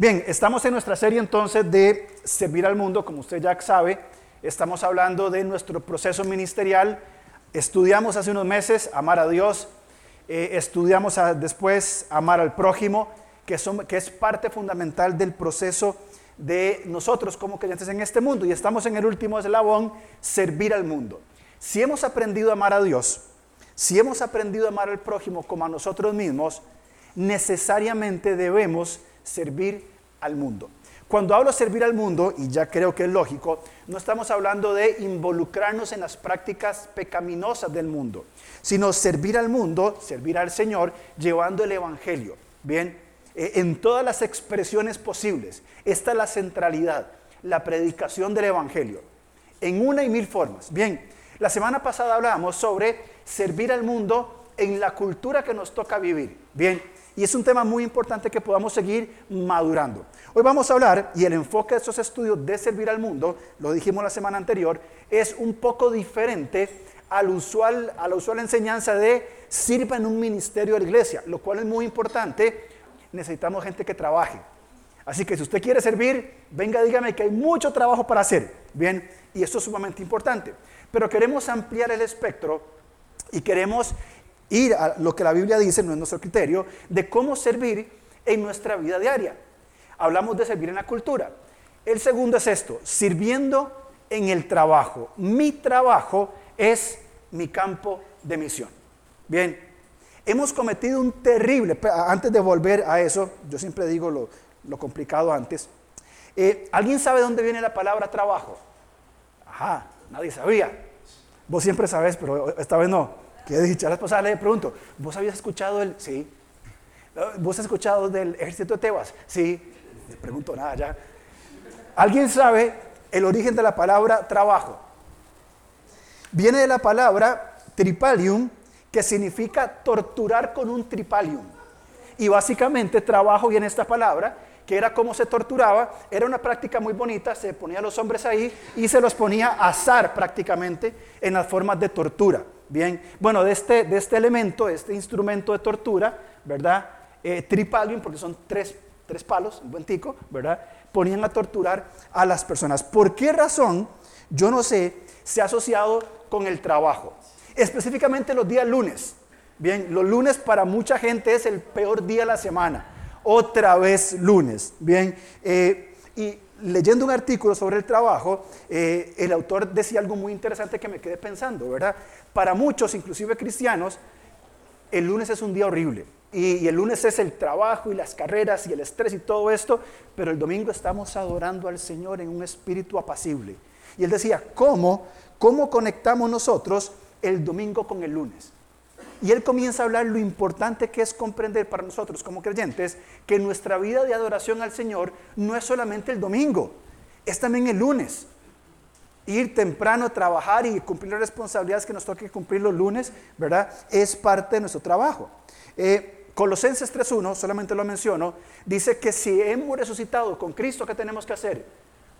Bien, estamos en nuestra serie entonces de servir al mundo, como usted ya sabe, estamos hablando de nuestro proceso ministerial. Estudiamos hace unos meses amar a Dios, eh, estudiamos después amar al prójimo, que, que es parte fundamental del proceso de nosotros como creyentes en este mundo. Y estamos en el último eslabón, servir al mundo. Si hemos aprendido a amar a Dios, si hemos aprendido a amar al prójimo como a nosotros mismos, necesariamente debemos servir al mundo. Cuando hablo servir al mundo, y ya creo que es lógico, no estamos hablando de involucrarnos en las prácticas pecaminosas del mundo, sino servir al mundo, servir al Señor, llevando el Evangelio. Bien, eh, en todas las expresiones posibles. Esta es la centralidad, la predicación del Evangelio, en una y mil formas. Bien, la semana pasada hablábamos sobre servir al mundo en la cultura que nos toca vivir. Bien, y es un tema muy importante que podamos seguir madurando. Hoy vamos a hablar, y el enfoque de estos estudios de servir al mundo, lo dijimos la semana anterior, es un poco diferente al usual, a la usual enseñanza de sirva en un ministerio de la iglesia, lo cual es muy importante necesitamos gente que trabaje. Así que si usted quiere servir, venga, dígame que hay mucho trabajo para hacer. Bien, y esto es sumamente importante. Pero queremos ampliar el espectro y queremos ir a lo que la Biblia dice, no es nuestro criterio, de cómo servir en nuestra vida diaria. Hablamos de servir en la cultura. El segundo es esto, sirviendo en el trabajo. Mi trabajo es mi campo de misión. Bien, hemos cometido un terrible, antes de volver a eso, yo siempre digo lo, complicado antes, eh, ¿alguien sabe dónde viene la palabra trabajo? Ajá, nadie sabía. Vos siempre sabes, pero esta vez no. ¿Qué dicho? La esposa le pregunto, ¿vos habías escuchado el...? Sí. ¿Vos has escuchado del ejército de Tebas? Sí. Le pregunto nada ya. ¿Alguien sabe el origen de la palabra trabajo? Viene de la palabra tripalium, que significa torturar con un tripalium. Y básicamente trabajo viene esta palabra, que era cómo se torturaba, era una práctica muy bonita, se ponía a los hombres ahí y se los ponía a azar prácticamente en las formas de tortura. Bien, bueno, de este, de este elemento, este instrumento de tortura, ¿verdad? Eh, tripalium, porque son tres, tres palos, un buen tico, ¿verdad? Ponían a torturar a las personas. ¿Por qué razón? Yo no sé, se ha asociado con el trabajo específicamente los días lunes. Bien, los lunes para mucha gente es el peor día de la semana. Otra vez lunes. Bien, eh, y leyendo un artículo sobre el trabajo, eh, el autor decía algo muy interesante que me quedé pensando, ¿verdad? Para muchos, inclusive cristianos, el lunes es un día horrible. Y, el lunes es el trabajo y las carreras y el estrés y todo esto, pero el domingo estamos adorando al Señor en un espíritu apacible. Y él decía, ¿cómo? ¿Cómo conectamos nosotros el domingo con el lunes. Y él comienza a hablar lo importante que es comprender para nosotros como creyentes que nuestra vida de adoración al Señor no es solamente el domingo, es también el lunes. Ir temprano a trabajar y cumplir las responsabilidades que nos toque cumplir los lunes, ¿verdad? Es parte de nuestro trabajo. Eh, Colosenses 3.1, solamente lo menciono, dice que si hemos resucitado con Cristo, ¿qué tenemos que hacer?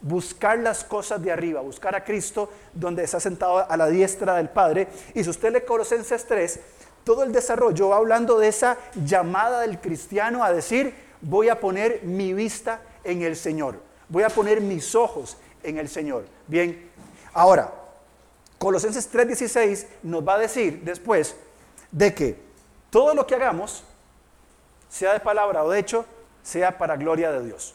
buscar las cosas de arriba, buscar a Cristo donde está sentado a la diestra del Padre. Y si usted lee Colosenses 3, todo el desarrollo va hablando de esa llamada del cristiano a decir, voy a poner mi vista en el Señor, voy a poner mis ojos en el Señor. Bien, ahora, Colosenses 3:16 nos va a decir después de que todo lo que hagamos, sea de palabra o de hecho, sea para gloria de Dios.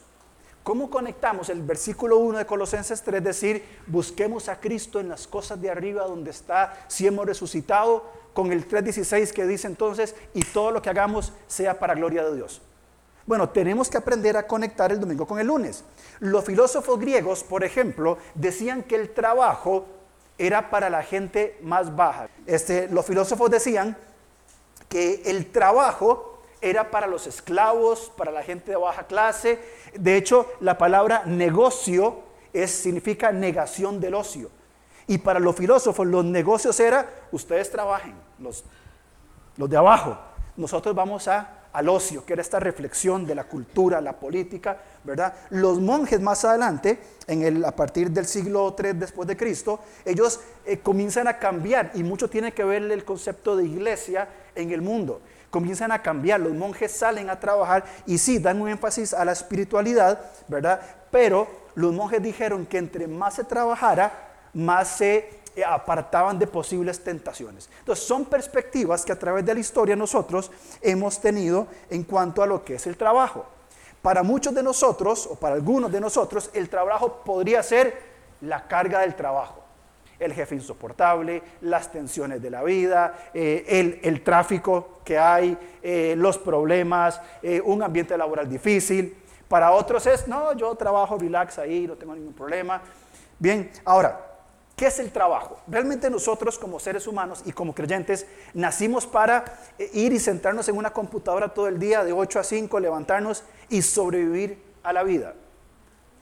¿Cómo conectamos el versículo 1 de Colosenses 3, decir, busquemos a Cristo en las cosas de arriba donde está, si hemos resucitado, con el 3.16 que dice entonces, y todo lo que hagamos sea para gloria de Dios? Bueno, tenemos que aprender a conectar el domingo con el lunes. Los filósofos griegos, por ejemplo, decían que el trabajo era para la gente más baja. Este, los filósofos decían que el trabajo era para los esclavos, para la gente de baja clase. De hecho, la palabra negocio significa negación del ocio. Y para los filósofos los negocios era, ustedes trabajen, los de abajo. Nosotros vamos a, al ocio, que era esta reflexión de la cultura, la política, ¿verdad? Los monjes más adelante, en el, a partir del siglo III después de Cristo, ellos eh, comienzan a cambiar y mucho tiene que ver el concepto de iglesia en el mundo. comienzan a cambiar, los monjes salen a trabajar y sí, dan un énfasis a la espiritualidad, ¿verdad? Pero los monjes dijeron que entre más se trabajara, más se apartaban de posibles tentaciones. Entonces, son perspectivas que a través de la historia nosotros hemos tenido en cuanto a lo que es el trabajo. Para muchos de nosotros, o para algunos de nosotros, el trabajo podría ser la carga del trabajo. El jefe insoportable, las tensiones de la vida, eh, el, tráfico que hay, eh, los problemas, un ambiente laboral difícil. Para otros es, no, yo trabajo, relax ahí, no tengo ningún problema. Bien, ahora, ¿Qué es el trabajo? Realmente nosotros como seres humanos y como creyentes nacimos para eh, ir y sentarnos en una computadora todo el día de 8 a 5, levantarnos y sobrevivir a la vida.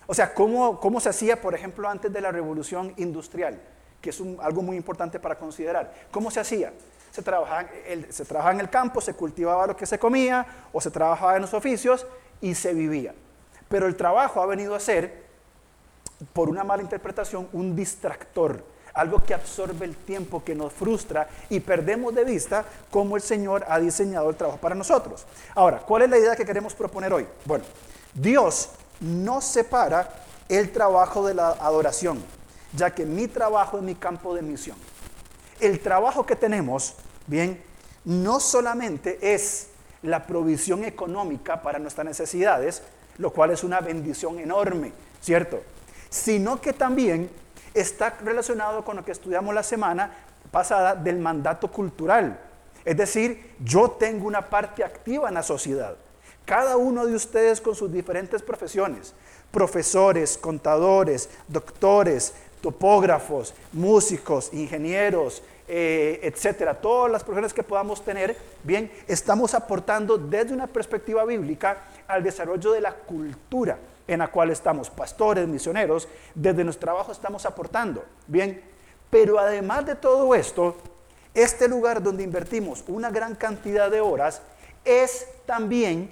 O sea, ¿cómo, cómo se hacía, por ejemplo, antes de la revolución industrial? Que es algo muy importante para considerar. ¿Cómo se hacía? Se trabajaba, se trabajaba en el campo, se cultivaba lo que se comía o se trabajaba en los oficios y se vivía. Pero el trabajo ha venido a ser por una mala interpretación, un distractor, algo que absorbe el tiempo, que nos frustra y perdemos de vista cómo el Señor ha diseñado el trabajo para nosotros. Ahora, ¿cuál es la idea que queremos proponer hoy? Bueno, Dios no separa el trabajo de la adoración, ya que mi trabajo es mi campo de misión. El trabajo que tenemos, bien, no solamente es la provisión económica para nuestras necesidades, lo cual es una bendición enorme, ¿cierto? Sino que también está relacionado con lo que estudiamos la semana pasada del mandato cultural. Es decir, yo tengo una parte activa en la sociedad. Cada uno de ustedes con sus diferentes profesiones, profesores, contadores, doctores, topógrafos, músicos, ingenieros, eh, etcétera, todas las profesiones que podamos tener, bien, estamos aportando desde una perspectiva bíblica al desarrollo de la cultura en la cual estamos, pastores, misioneros, desde nuestro trabajo estamos aportando. Bien, pero además de todo esto, este lugar donde invertimos una gran cantidad de horas es también,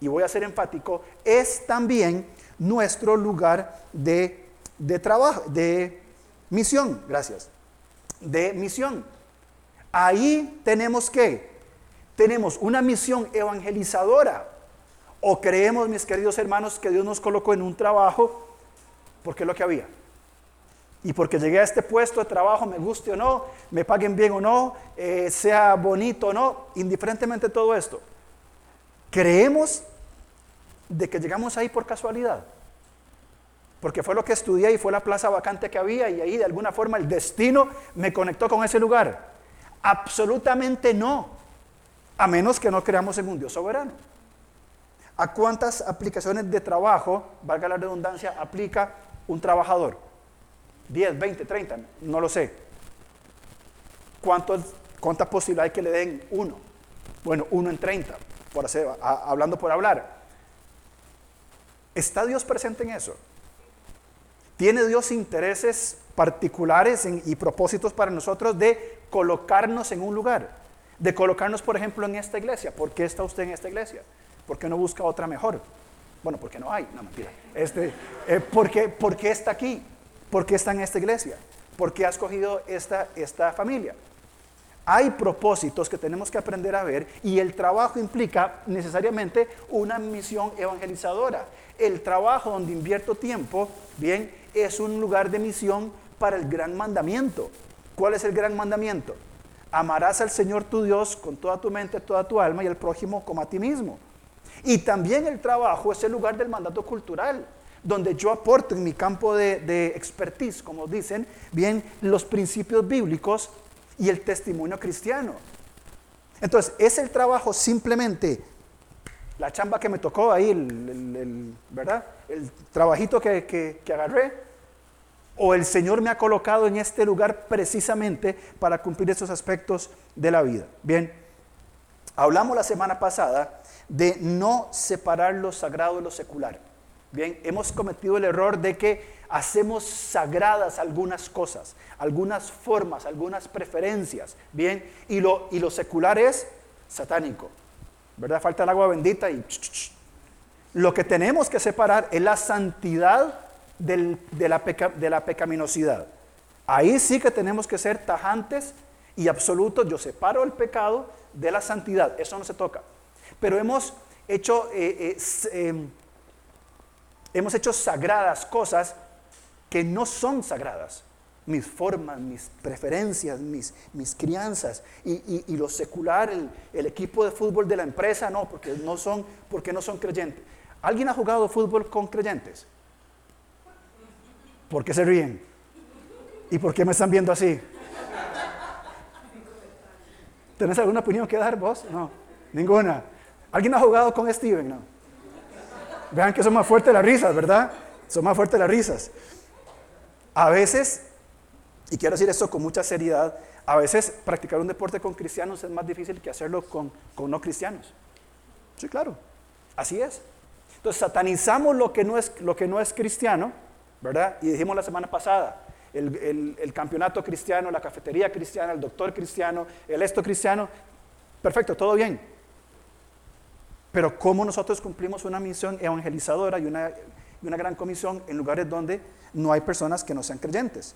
y voy a ser enfático, es también nuestro lugar de, de trabajo, de misión, gracias, de misión. Ahí tenemos que, tenemos una misión evangelizadora o creemos, mis queridos hermanos, que Dios nos colocó en un trabajo porque es lo que había. Y porque llegué a este puesto de trabajo, me guste o no, me paguen bien o no, eh, sea bonito o no, indiferentemente de todo esto. Creemos de que llegamos ahí por casualidad. Porque fue lo que estudié y fue la plaza vacante que había y ahí de alguna forma el destino me conectó con ese lugar. Absolutamente no. A menos que no creamos en un Dios soberano. ¿A cuántas aplicaciones de trabajo, valga la redundancia, aplica un trabajador? 10, 20, 30, no lo sé. ¿Cuántos, ¿Cuántas posibilidades que le den uno? Bueno, uno en 30, por hacer, hablando por hablar. ¿Está Dios presente en eso? ¿Tiene Dios intereses particulares y propósitos para nosotros de colocarnos en un lugar? De colocarnos, por ejemplo, en esta iglesia. ¿Por qué está usted en esta iglesia? ¿Por qué no busca otra mejor? Bueno, porque no hay, no mentira. Este, eh, ¿por, qué, está aquí? ¿Por qué está en esta iglesia? ¿Por qué ha escogido esta, esta familia? Hay propósitos que tenemos que aprender a ver y el trabajo implica necesariamente una misión evangelizadora. El trabajo donde invierto tiempo, bien, es un lugar de misión para el gran mandamiento. ¿Cuál es el gran mandamiento? Amarás al Señor tu Dios con toda tu mente, toda tu alma y al prójimo como a ti mismo. Y también el trabajo es el lugar del mandato cultural, donde yo aporto en mi campo de, expertise, como dicen, bien los principios bíblicos y el testimonio cristiano. Entonces, ¿es el trabajo simplemente la chamba que me tocó ahí, el, ¿verdad? El trabajito que, que agarré? ¿O el Señor me ha colocado en este lugar precisamente para cumplir esos aspectos de la vida? Bien, hablamos la semana pasada de no separar lo sagrado de lo secular. Bien, hemos cometido el error de que hacemos sagradas algunas cosas, algunas formas, algunas preferencias, bien, y lo, y lo secular es satánico, ¿verdad? Falta el agua bendita y... Lo que tenemos que separar es la santidad de, la de la pecaminosidad. Ahí sí que tenemos que ser tajantes y absoluto, yo separo el pecado de la santidad, eso no se toca. Pero hemos hecho, eh, eh, em, hemos hecho sagradas cosas que no son sagradas. Mis formas, mis preferencias, mis, mis crianzas y, lo secular, el, equipo de fútbol de la empresa, no, porque no son, porque no son creyentes. ¿Alguien ha jugado fútbol con creyentes? ¿Por qué se ríen? ¿Y por qué me están viendo así? ¿Tenés alguna opinión que dar vos? No, ninguna. ¿Alguien ha jugado con Steven? No. Vean que son más fuertes las risas, ¿verdad? Son más fuertes las risas. A veces, y quiero decir esto con mucha seriedad, a veces practicar un deporte con cristianos es más difícil que hacerlo con, no cristianos. Sí, claro. Así es. Entonces satanizamos lo que no es, lo que no es cristiano, ¿verdad? Y dijimos la semana pasada, el, campeonato cristiano, la cafetería cristiana, el doctor cristiano, el esto cristiano, perfecto, todo bien. Pero ¿cómo nosotros cumplimos una misión evangelizadora y una, y una gran comisión en lugares donde no hay personas que no sean creyentes?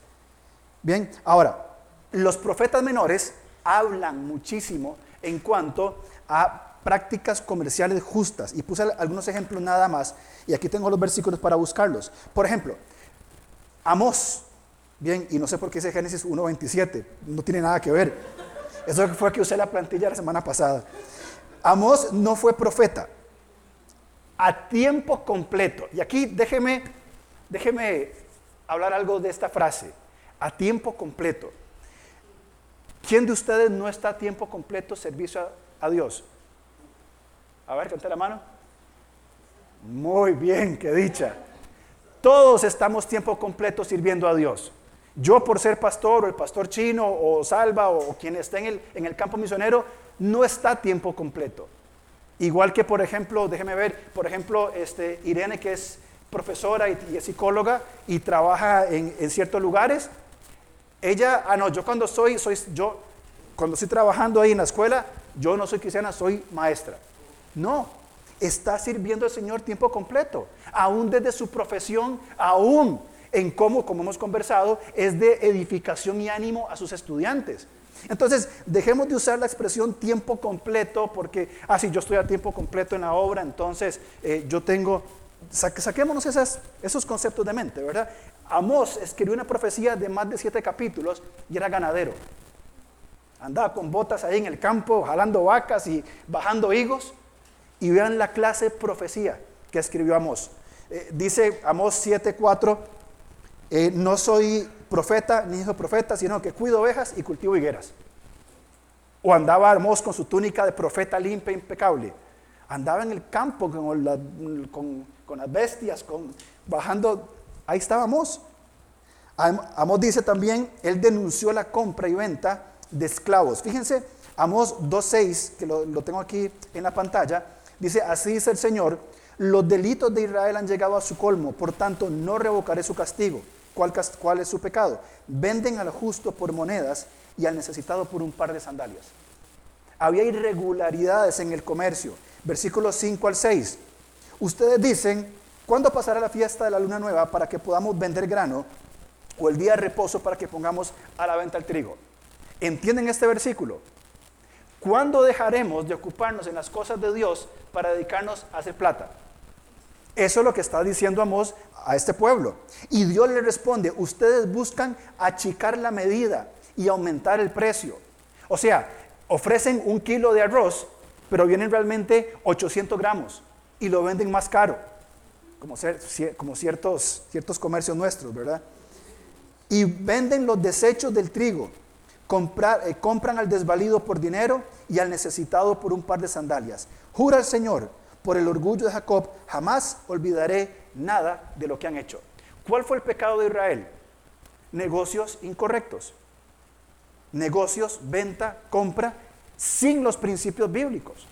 Bien, ahora, los profetas menores hablan muchísimo en cuanto a prácticas comerciales justas. Y puse algunos ejemplos nada más. Y aquí tengo los versículos para buscarlos. Por ejemplo, Amós, bien, y no sé por qué ese Génesis 1.27, no tiene nada que ver. Eso fue que usé la plantilla la semana pasada. Amós no fue profeta a tiempo completo. Y aquí déjeme, déjeme hablar algo de esta frase, a tiempo completo. ¿Quién de ustedes no está a tiempo completo servicio a, Dios? A ver, cante la mano. Muy bien, qué dicha. Todos estamos tiempo completo sirviendo a Dios. Yo por ser pastor o el pastor chino o Salva o quien esté en el, en el campo misionero, no está tiempo completo. Igual que, por ejemplo, déjeme ver, por ejemplo, este, Irene, que es profesora y, es psicóloga y trabaja en, ciertos lugares, ella, ah, no, yo cuando soy, soy, yo, cuando estoy trabajando ahí en la escuela, yo no soy cristiana, soy maestra. No, está sirviendo al Señor tiempo completo, aún desde su profesión, aún en cómo, como hemos conversado, es de edificación y ánimo a sus estudiantes. Entonces, dejemos de usar la expresión tiempo completo porque, ah, sí, yo estoy a tiempo completo en la obra, entonces eh, yo tengo, saquémonos esos conceptos de mente, ¿verdad? Amós escribió una profecía de más de siete capítulos y era ganadero. Andaba con botas ahí en el campo, jalando vacas y bajando higos. Y vean la clase de profecía que escribió Amós. Eh, dice Amós 7:4, eh, no soy profeta ni hijo profeta, sino que cuido ovejas y cultivo higueras. O andaba Amós con su túnica de profeta limpia e impecable. Andaba en el campo con, con, las bestias, con, bajando. Ahí estaba Amós. Amós dice también, él denunció la compra y venta de esclavos. Fíjense, Amós 2.6, que lo, lo tengo aquí en la pantalla, Dice, así dice el Señor, los delitos de Israel han llegado a su colmo, por tanto no revocaré su castigo. ¿Cuál, ¿Cuál, es su pecado? Venden al justo por monedas y al necesitado por un par de sandalias. Había irregularidades en el comercio. Versículos 5 al 6. Ustedes dicen, ¿cuándo pasará la fiesta de la luna nueva para que podamos vender grano? O el día de reposo para que pongamos a la venta el trigo. ¿Entienden este versículo? ¿Cuándo dejaremos de ocuparnos en las cosas de Dios para dedicarnos a hacer plata? Eso es lo que está diciendo Amós a este pueblo. Y Dios le responde, ustedes buscan achicar la medida y aumentar el precio. O sea, ofrecen un kilo de arroz, pero vienen realmente 800 gramos y lo venden más caro, como, ciertos, ciertos comercios nuestros, ¿verdad? Y venden los desechos del trigo eh, compran al desvalido por dinero y al necesitado por un par de sandalias. Jura el Señor, por el orgullo de Jacob, jamás olvidaré nada de lo que han hecho. ¿Cuál fue el pecado de Israel? Negocios incorrectos. Negocios, venta, compra, sin los principios bíblicos.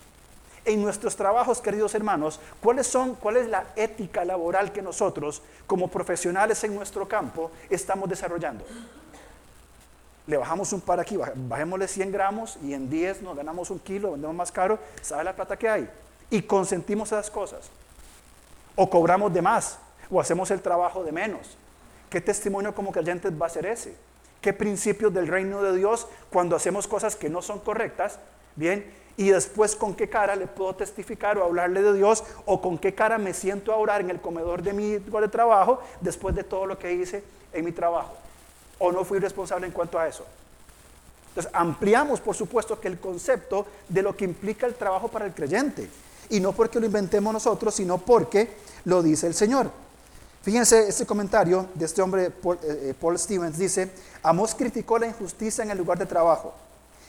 En nuestros trabajos, queridos hermanos, ¿cuáles son, ¿cuál es la ética laboral que nosotros, como profesionales en nuestro campo, estamos desarrollando? le bajamos un par aquí, bajémosle 100 gramos y en 10 nos ganamos un kilo, vendemos más caro, ¿sabe la plata que hay? Y consentimos esas cosas. O cobramos de más, o hacemos el trabajo de menos. ¿Qué testimonio como creyentes va a ser ese? qué principios del reino de Dios cuando hacemos cosas que no son correctas, bien, y después con qué cara le puedo testificar o hablarle de Dios o con qué cara me siento a orar en el comedor de mi de trabajo después de todo lo que hice en mi trabajo. O no fui responsable en cuanto a eso. Entonces ampliamos, por supuesto, que el concepto de lo que implica el trabajo para el creyente. Y no porque lo inventemos nosotros, sino porque lo dice el Señor. Fíjense este comentario de este hombre, Paul, eh, Paul Stevens, dice, Amos criticó la injusticia en el lugar de trabajo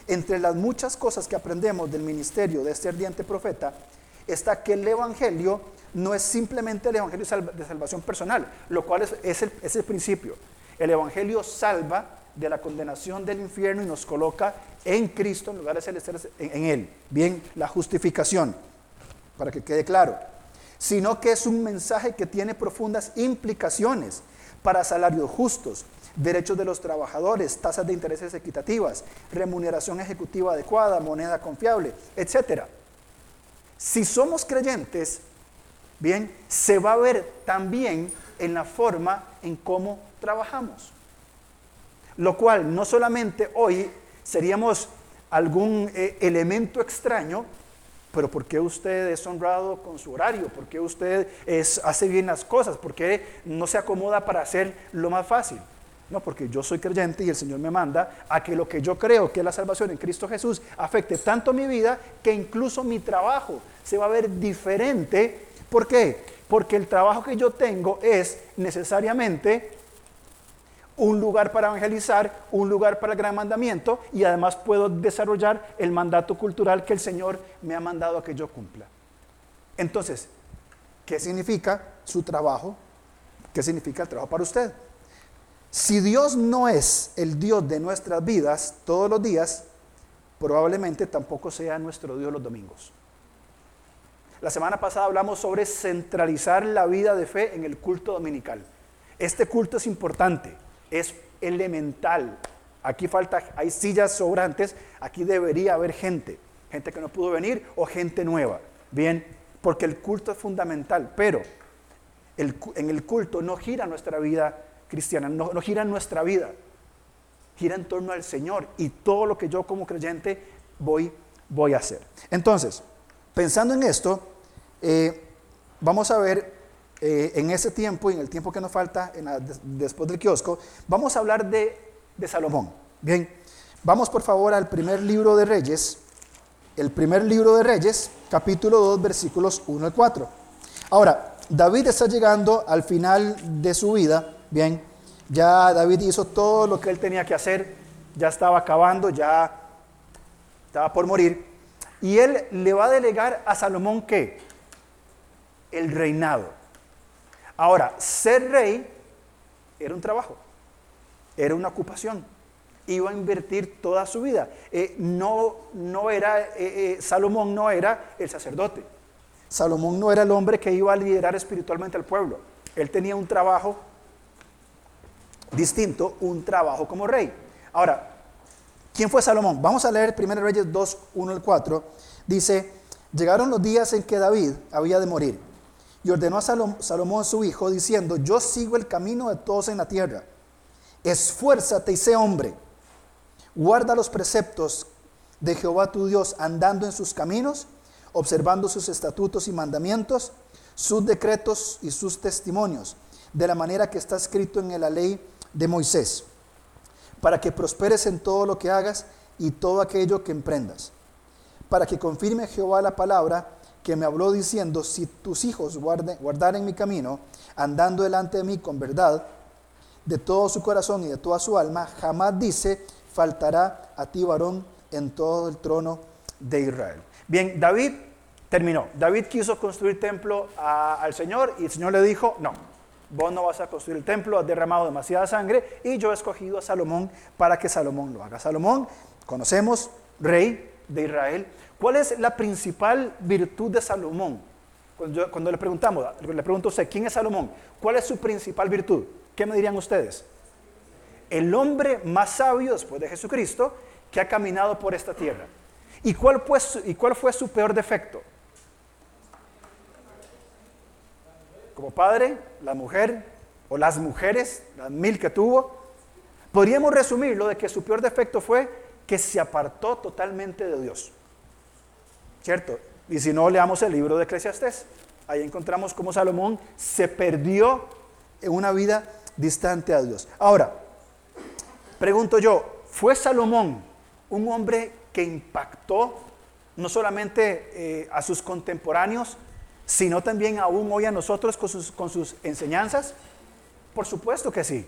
entre las muchas cosas que aprendemos del ministerio de este ardiente profeta está que el Evangelio no es simplemente el Evangelio de salvación personal, lo cual es, el, principio. El Evangelio salva de la condenación del infierno y nos coloca en Cristo en lugar de celestiales en Él. Bien, la justificación, para que quede claro. Sino que es un mensaje que tiene profundas implicaciones para salarios justos, derechos de los trabajadores, tasas de intereses equitativas, remuneración ejecutiva adecuada, moneda confiable, etc. Si somos creyentes, bien, se va a ver también en la forma en cómo trabajamos. Lo cual no solamente hoy seríamos algún eh, elemento extraño, pero ¿por qué usted es honrado con su horario? ¿Por qué usted es, hace bien las cosas? ¿Por qué no se acomoda para hacer lo más fácil? No, porque yo soy creyente y el Señor me manda a que lo que yo creo que es la salvación en Cristo Jesús afecte tanto mi vida que incluso mi trabajo se va a ver diferente. ¿Por qué? Porque el trabajo que yo tengo es necesariamente un lugar para evangelizar, un lugar para el gran mandamiento y además puedo desarrollar el mandato cultural que el Señor me ha mandado a que yo cumpla. Entonces, ¿qué significa su trabajo? ¿Qué significa el trabajo para usted? Si Dios no es el Dios de nuestras vidas todos los días, probablemente tampoco sea nuestro Dios los domingos. La semana pasada hablamos sobre centralizar la vida de fe en el culto dominical. Este culto es importante, es elemental. Aquí falta, hay sillas sobrantes, aquí debería haber gente, gente que no pudo venir o gente nueva. Bien, porque el culto es fundamental, pero en el culto no gira nuestra vida cristiana, no, gira en nuestra vida, gira en torno al Señor y todo lo que yo como creyente voy, voy a hacer. Entonces, pensando en esto, eh, vamos a ver eh, en ese tiempo y en el tiempo que nos falta después del kiosco, vamos a hablar de, Salomón. Bien, vamos por favor al primer libro de Reyes, el primer libro de Reyes, capítulo 2, versículos 1 al 4. Ahora, David está llegando al final de su vida Bien, ya David hizo todo lo que él tenía que hacer, ya estaba acabando, ya estaba por morir. Y él le va a delegar a Salomón qué? El reinado. Ahora, ser rey era un trabajo, era una ocupación. Iba a invertir toda su vida. Eh, no, no era, eh, eh, Salomón no era el sacerdote. Salomón no era el hombre que iba a liderar espiritualmente al pueblo. Él tenía un trabajo distinto un trabajo como rey. Ahora, ¿quién fue Salomón? Vamos a leer 1 Reyes 2, 1 al 4. Dice, llegaron los días en que David había de morir y ordenó a Salomón su hijo diciendo, yo sigo el camino de todos en la tierra. Esfuérzate y sé hombre. Guarda los preceptos de Jehová tu Dios andando en sus caminos, observando sus estatutos y mandamientos, sus decretos y sus testimonios, de la manera que está escrito en la ley de Moisés, para que prosperes en todo lo que hagas y todo aquello que emprendas, para que confirme Jehová la palabra que me habló diciendo, si tus hijos guarden, guardaren mi camino, andando delante de mí con verdad, de todo su corazón y de toda su alma, jamás dice, faltará a ti varón en todo el trono de Israel. Bien, David terminó. David quiso construir templo al Señor y el Señor le dijo, no, vos no vas a construir el templo, has derramado demasiada sangre y yo he escogido a Salomón para que Salomón lo haga. Salomón, conocemos, rey de Israel. ¿Cuál es la principal virtud de Salomón? Cuando, le preguntamos, le pregunto a usted, ¿quién es Salomón? ¿Cuál es su principal virtud? ¿Qué me dirían ustedes? El hombre más sabio después de Jesucristo que ha caminado por esta tierra. ¿Y cuál, pues, ¿Y cuál fue su peor defecto? como padre, la mujer o las mujeres, las mil que tuvo, Podríamos resumirlo de que su peor defecto fue que se apartó totalmente de Dios. ¿Cierto? Y si no, leamos el libro de Eclesiastés. Ahí encontramos cómo Salomón se perdió en una vida distante a Dios. Ahora, pregunto yo, ¿fue Salomón un hombre que impactó no solamente eh, a sus contemporáneos, sino también aún hoy a nosotros con sus, con sus enseñanzas? Por supuesto que sí.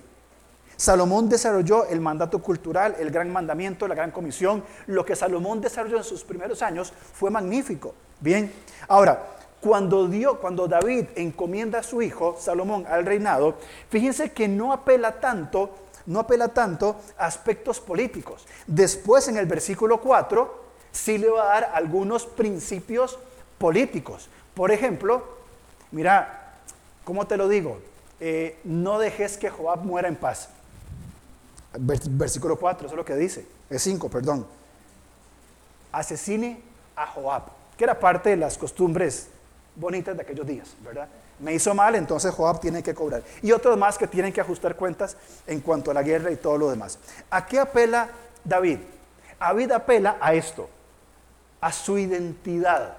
Salomón desarrolló el mandato cultural, el gran mandamiento, la gran comisión. Lo que Salomón desarrolló en sus primeros años fue magnífico. Bien, ahora, cuando, dio, cuando David encomienda a su hijo, Salomón, al reinado, fíjense que no apela tanto, no apela tanto a aspectos políticos. Después en el versículo 4, sí le va a dar algunos principios políticos. Por ejemplo, mira, ¿cómo te lo digo? Eh, no dejes que Joab muera en paz. Versículo 4, eso es lo que dice. Es 5, perdón. Asesine a Joab, que era parte de las costumbres bonitas de aquellos días, ¿verdad? Me hizo mal, entonces Joab tiene que cobrar. Y otros más que tienen que ajustar cuentas en cuanto a la guerra y todo lo demás. ¿A qué apela David? David apela a esto, a su identidad.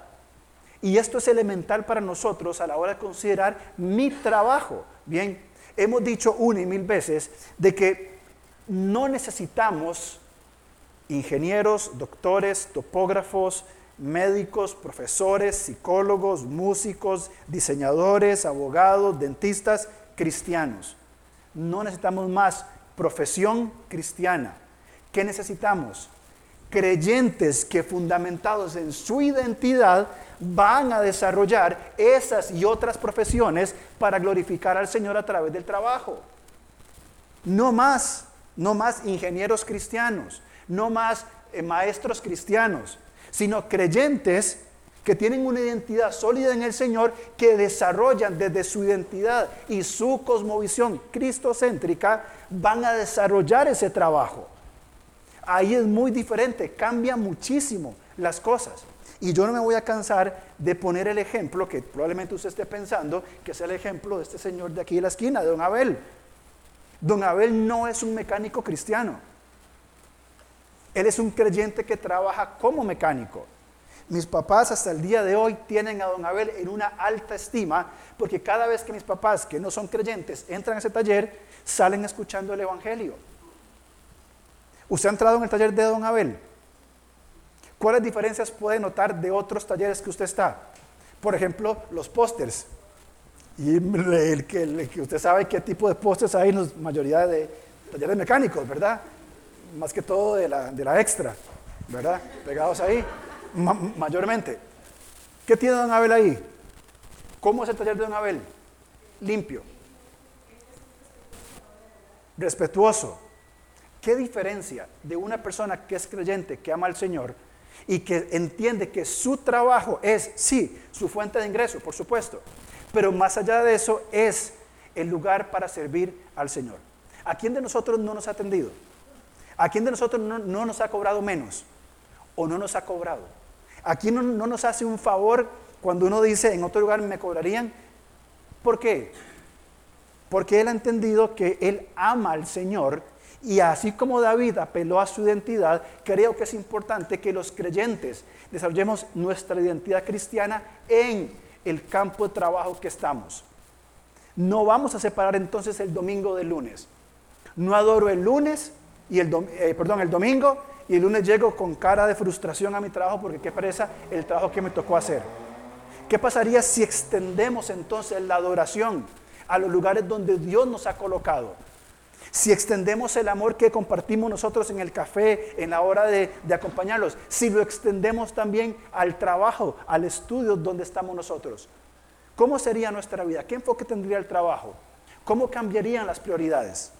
Y esto es elemental para nosotros a la hora de considerar mi trabajo. Bien, hemos dicho una y mil veces de que no necesitamos ingenieros, doctores, topógrafos, médicos, profesores, psicólogos, músicos, diseñadores, abogados, dentistas, cristianos. No necesitamos más profesión cristiana. ¿Qué necesitamos? Creyentes que fundamentados en su identidad van a desarrollar esas y otras profesiones para glorificar al Señor a través del trabajo. No más no más ingenieros cristianos, no más eh, maestros cristianos, sino creyentes que tienen una identidad sólida en el Señor, que desarrollan desde su identidad y su cosmovisión cristocéntrica, van a desarrollar ese trabajo. Ahí es muy diferente, cambia muchísimo las cosas. Y yo no me voy a cansar de poner el ejemplo que probablemente usted esté pensando, que es el ejemplo de este señor de aquí de la esquina, de don Abel. Don Abel no es un mecánico cristiano. Él es un creyente que trabaja como mecánico. Mis papás hasta el día de hoy tienen a don Abel en una alta estima porque cada vez que mis papás, que no son creyentes, entran a ese taller, salen escuchando el Evangelio. ¿Usted ha entrado en el taller de don Abel? ¿Cuáles diferencias puede notar de otros talleres que usted está? Por ejemplo, los pósters. Y el que, usted sabe qué tipo de postes hay en la mayoría de talleres mecánicos, ¿verdad? Más que todo de la, de la extra, ¿verdad? Pegados ahí, mayormente. ¿Qué tiene Don Abel ahí? ¿Cómo es el taller de Don Abel? Limpio. Respetuoso. ¿Qué diferencia de una persona que es creyente, que ama al Señor y que entiende que su trabajo es, sí, su fuente de ingreso, por supuesto, pero más allá de eso es el lugar para servir al Señor. ¿A quién de nosotros no nos ha atendido? ¿A quién de nosotros no, nos ha cobrado menos? ¿O no nos ha cobrado? ¿A quién no, no nos hace un favor cuando uno dice en otro lugar me cobrarían? ¿Por qué? Porque él ha entendido que él ama al Señor y así como David apeló a su identidad, creo que es importante que los creyentes desarrollemos nuestra identidad cristiana en el campo de trabajo que estamos. No vamos a separar entonces el domingo del lunes. No adoro el lunes y el, eh, perdón, el domingo y el lunes llego con cara de frustración a mi trabajo porque qué pereza el trabajo que me tocó hacer. ¿Qué pasaría si extendemos entonces la adoración a los lugares donde Dios nos ha colocado? Si extendemos el amor que compartimos nosotros en el café, en la hora de, acompañarlos, si lo extendemos también al trabajo, al estudio donde estamos nosotros, ¿cómo sería nuestra vida? ¿Qué enfoque tendría el trabajo? ¿Cómo cambiarían las prioridades?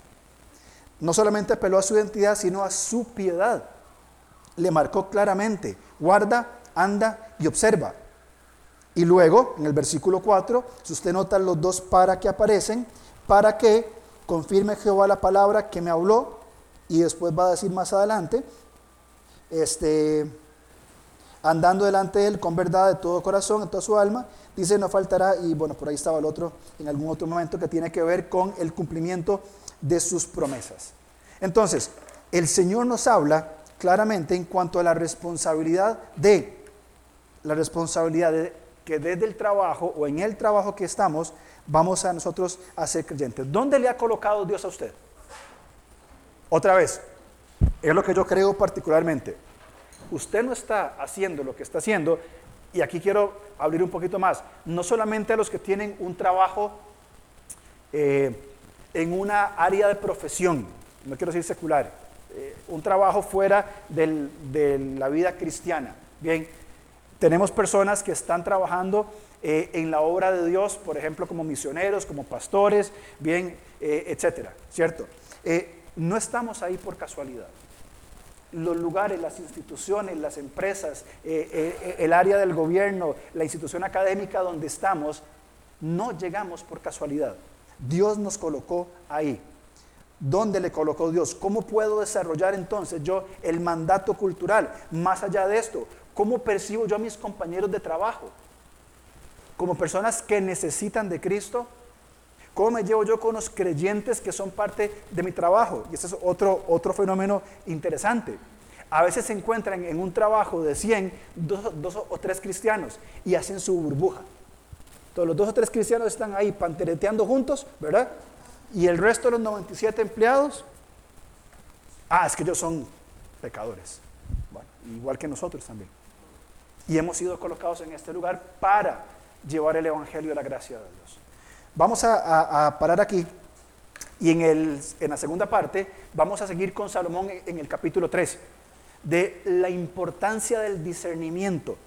No solamente apeló a su identidad, sino a su piedad. Le marcó claramente, guarda, anda y observa. Y luego, en el versículo 4, si usted nota los dos para que aparecen, para que confirme Jehová la palabra que me habló y después va a decir más adelante, este, andando delante de él con verdad de todo corazón, en toda su alma, dice no faltará, y bueno, por ahí estaba el otro en algún otro momento que tiene que ver con el cumplimiento de sus promesas. Entonces, el Señor nos habla claramente en cuanto a la responsabilidad de, la responsabilidad de que desde el trabajo o en el trabajo que estamos, vamos a nosotros a ser creyentes. ¿Dónde le ha colocado Dios a usted? Otra vez, es lo que yo creo particularmente. Usted no está haciendo lo que está haciendo, y aquí quiero abrir un poquito más, no solamente a los que tienen un trabajo eh, en una área de profesión, no quiero decir secular, eh, un trabajo fuera de la vida cristiana. Bien, tenemos personas que están trabajando eh, en la obra de Dios, por ejemplo, como misioneros, como pastores, bien, etcétera, ¿cierto? no estamos ahí por casualidad los lugares, las instituciones, las empresas, eh, eh, el área del gobierno, la institución académica donde estamos, no llegamos por casualidad. Dios nos colocó ahí. ¿Dónde le colocó Dios? ¿Cómo puedo desarrollar entonces yo el mandato cultural? Más allá de esto, ¿cómo percibo yo a mis compañeros de trabajo? Como personas que necesitan de Cristo, ¿Cómo me llevo yo con los creyentes que son parte de mi trabajo? Y ese es otro, otro fenómeno interesante. A veces se encuentran en un trabajo de 100, dos, o tres cristianos y hacen su burbuja. Todos los dos o tres cristianos están ahí pantereteando juntos, ¿verdad? Y el resto de los 97 empleados, ah, es que ellos son pecadores. Bueno, igual que nosotros también. Y hemos sido colocados en este lugar para llevar el Evangelio de la gracia de Dios. Vamos a, parar aquí y en, el, en, la segunda parte vamos a seguir con Salomón en, el capítulo 3, de la importancia del discernimiento.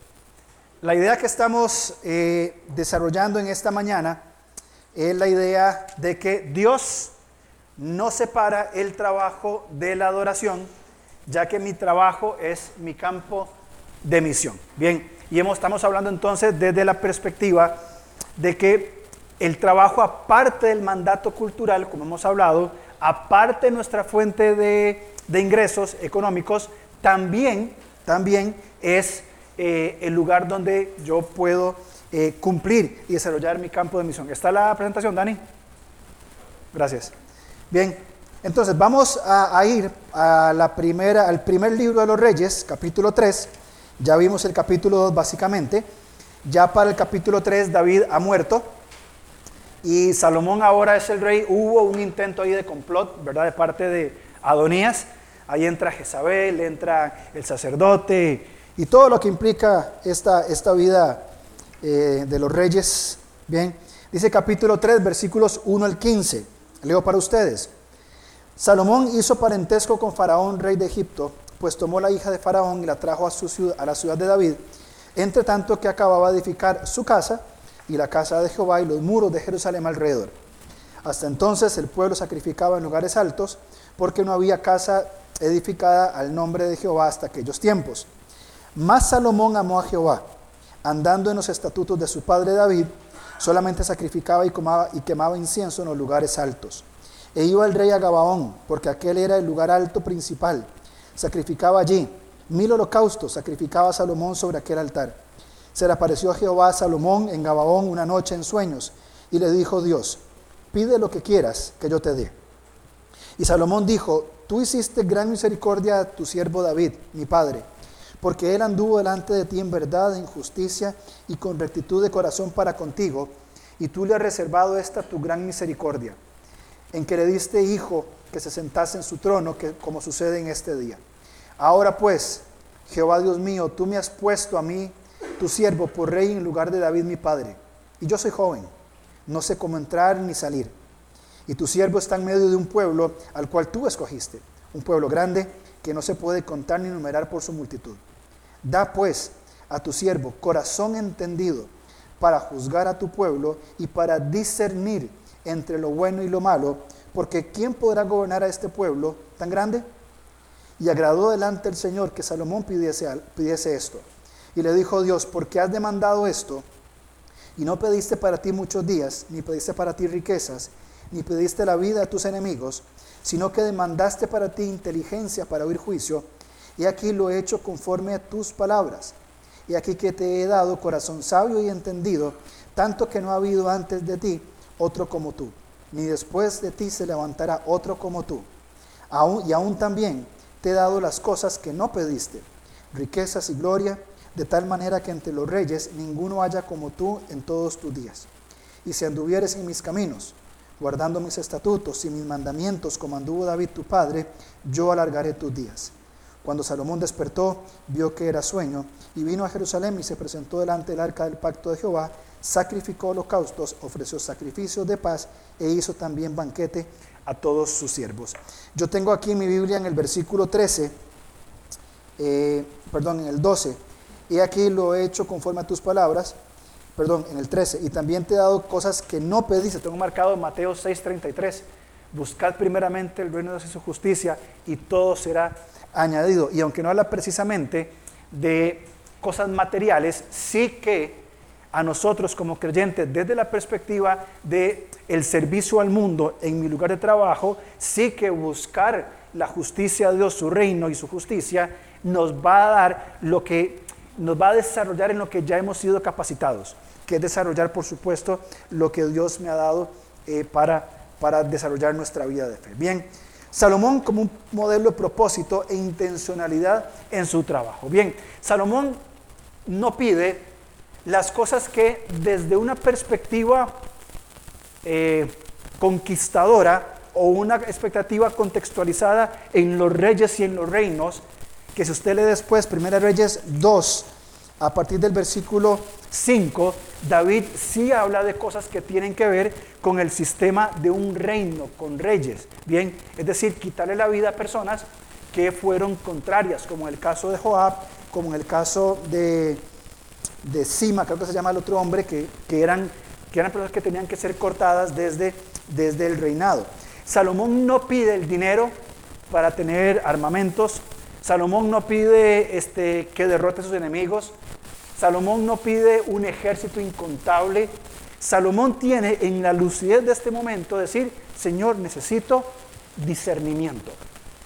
La idea que estamos eh, desarrollando en esta mañana es la idea de que Dios no separa el trabajo de la adoración, ya que mi trabajo es mi campo de misión. Bien, y estamos hablando entonces desde la perspectiva de que el trabajo aparte del mandato cultural, como hemos hablado, aparte de nuestra fuente de, ingresos económicos, también, también es eh, el lugar donde yo puedo eh, cumplir y desarrollar mi campo de misión. ¿Está la presentación, Dani? Gracias. Bien, entonces vamos a, ir a la primera, al primer libro de los Reyes, capítulo 3. Ya vimos el capítulo 2 básicamente. Ya para el capítulo 3 David ha muerto y Salomón ahora es el rey. Hubo un intento ahí de complot, ¿verdad? De parte de Adonías. Ahí entra Jezabel, entra el sacerdote y todo lo que implica esta, esta vida eh, de los reyes. Bien, dice capítulo 3, versículos 1 al 15. Leo para ustedes. Salomón hizo parentesco con Faraón, rey de Egipto, pues tomó la hija de Faraón y la trajo a, su ciudad, a la ciudad de David, entre tanto que acababa de edificar su casa y la casa de Jehová y los muros de Jerusalén alrededor. Hasta entonces el pueblo sacrificaba en lugares altos, porque no había casa edificada al nombre de Jehová hasta aquellos tiempos. Mas Salomón amó a Jehová, andando en los estatutos de su padre David, solamente sacrificaba y, y quemaba incienso en los lugares altos. E iba el rey a Gabaón, porque aquel era el lugar alto principal. Sacrificaba allí. Mil holocaustos sacrificaba Salomón sobre aquel altar. Se le apareció a Jehová a Salomón en Gabaón una noche en sueños y le dijo Dios, pide lo que quieras que yo te dé. Y Salomón dijo, tú hiciste gran misericordia a tu siervo David, mi padre, porque él anduvo delante de ti en verdad, en justicia y con rectitud de corazón para contigo, y tú le has reservado esta tu gran misericordia, en que le diste hijo que se sentase en su trono, que, como sucede en este día. Ahora pues, Jehová Dios mío, tú me has puesto a mí tu siervo por rey en lugar de David mi padre. Y yo soy joven, no sé cómo entrar ni salir. Y tu siervo está en medio de un pueblo al cual tú escogiste, un pueblo grande que no se puede contar ni numerar por su multitud. Da pues a tu siervo corazón entendido para juzgar a tu pueblo y para discernir entre lo bueno y lo malo, porque ¿quién podrá gobernar a este pueblo tan grande? Y agradó delante el Señor que Salomón pidiese, esto. Y le dijo Dios, ¿por qué has demandado esto? Y no pediste para ti muchos días, ni pediste para ti riquezas, ni pediste la vida a tus enemigos, sino que demandaste para ti inteligencia para oír juicio. Y aquí lo he hecho conforme a tus palabras. Y aquí que te he dado corazón sabio y entendido, tanto que no ha habido antes de ti otro como tú, ni después de ti se levantará otro como tú. Y aún también te he dado las cosas que no pediste, riquezas y gloria, de tal manera que entre los reyes ninguno haya como tú en todos tus días. Y si anduvieres en mis caminos, guardando mis estatutos y mis mandamientos como anduvo David tu padre, yo alargaré tus días. Cuando Salomón despertó, vio que era sueño, y vino a Jerusalén y se presentó delante del arca del pacto de Jehová, sacrificó holocaustos, ofreció sacrificios de paz e hizo también banquete a todos sus siervos. Yo tengo aquí en mi Biblia en el versículo 13, eh, perdón, en el 12, y aquí lo he hecho conforme a tus palabras, perdón, en el 13, y también te he dado cosas que no pediste, tengo marcado Mateo 6:33, buscad primeramente el reino de Dios y su justicia y todo será añadido. Y aunque no habla precisamente de cosas materiales, sí que a nosotros como creyentes desde la perspectiva de el servicio al mundo en mi lugar de trabajo, sí que buscar la justicia de Dios, su reino y su justicia nos va a dar lo que nos va a desarrollar en lo que ya hemos sido capacitados, que es desarrollar, por supuesto, lo que Dios me ha dado eh, para, para desarrollar nuestra vida de fe. Bien, Salomón como un modelo de propósito e intencionalidad en su trabajo. Bien, Salomón no pide las cosas que desde una perspectiva eh, conquistadora o una expectativa contextualizada en los reyes y en los reinos, que si usted lee después, 1 Reyes 2, a partir del versículo 5, David sí habla de cosas que tienen que ver con el sistema de un reino, con reyes. Bien, es decir, quitarle la vida a personas que fueron contrarias, como en el caso de Joab, como en el caso de, de Sima, creo que se llama el otro hombre, que, eran, que eran personas que tenían que ser cortadas desde, desde el reinado. Salomón no pide el dinero para tener armamentos, Salomón no pide este, que derrote a sus enemigos, Salomón no pide un ejército incontable. Salomón tiene en la lucidez de este momento decir, Señor, necesito discernimiento.